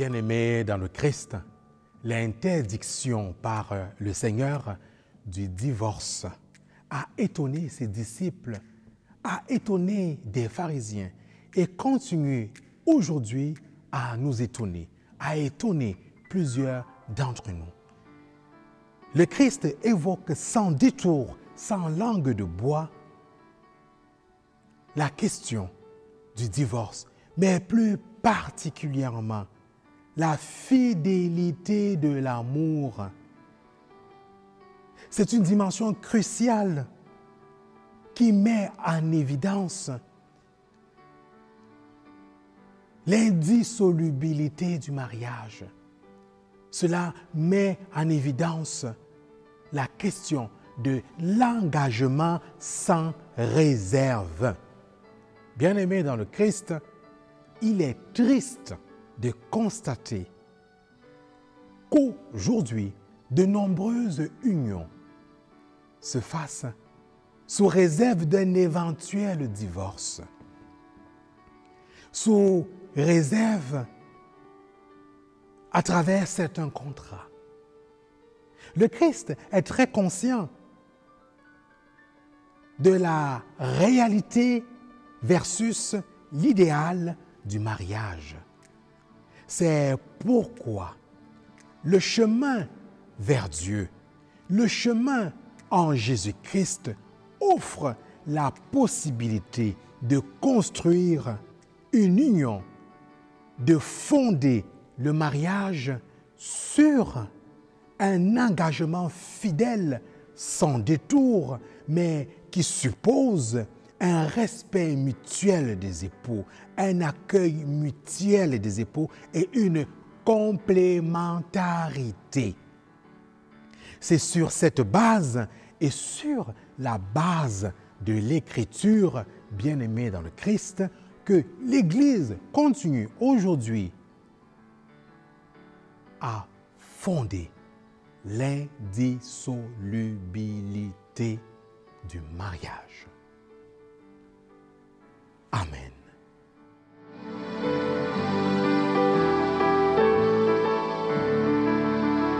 Bien-aimés dans le Christ, l'interdiction par le Seigneur du divorce a étonné ses disciples, a étonné des pharisiens et continue aujourd'hui à nous étonner, à étonner plusieurs d'entre nous. Le Christ évoque sans détour, sans langue de bois, la question du divorce, mais plus particulièrement la fidélité de l'amour. C'est une dimension cruciale qui met en évidence l'indissolubilité du mariage. Cela met en évidence la question de l'engagement sans réserve. Bien-aimé dans le Christ, il est triste de constater qu'aujourd'hui, de nombreuses unions se fassent sous réserve d'un éventuel divorce, sous réserve à travers certains contrats. Le Christ est très conscient de la réalité versus l'idéal du mariage. C'est pourquoi le chemin vers Dieu, le chemin en Jésus-Christ offre la possibilité de construire une union, de fonder le mariage sur un engagement fidèle, sans détour, mais qui suppose un respect mutuel des époux, un accueil mutuel des époux et une complémentarité. C'est sur cette base et sur la base de l'écriture bien-aimée dans le Christ que l'Église continue aujourd'hui à fonder l'indissolubilité du mariage. Amén.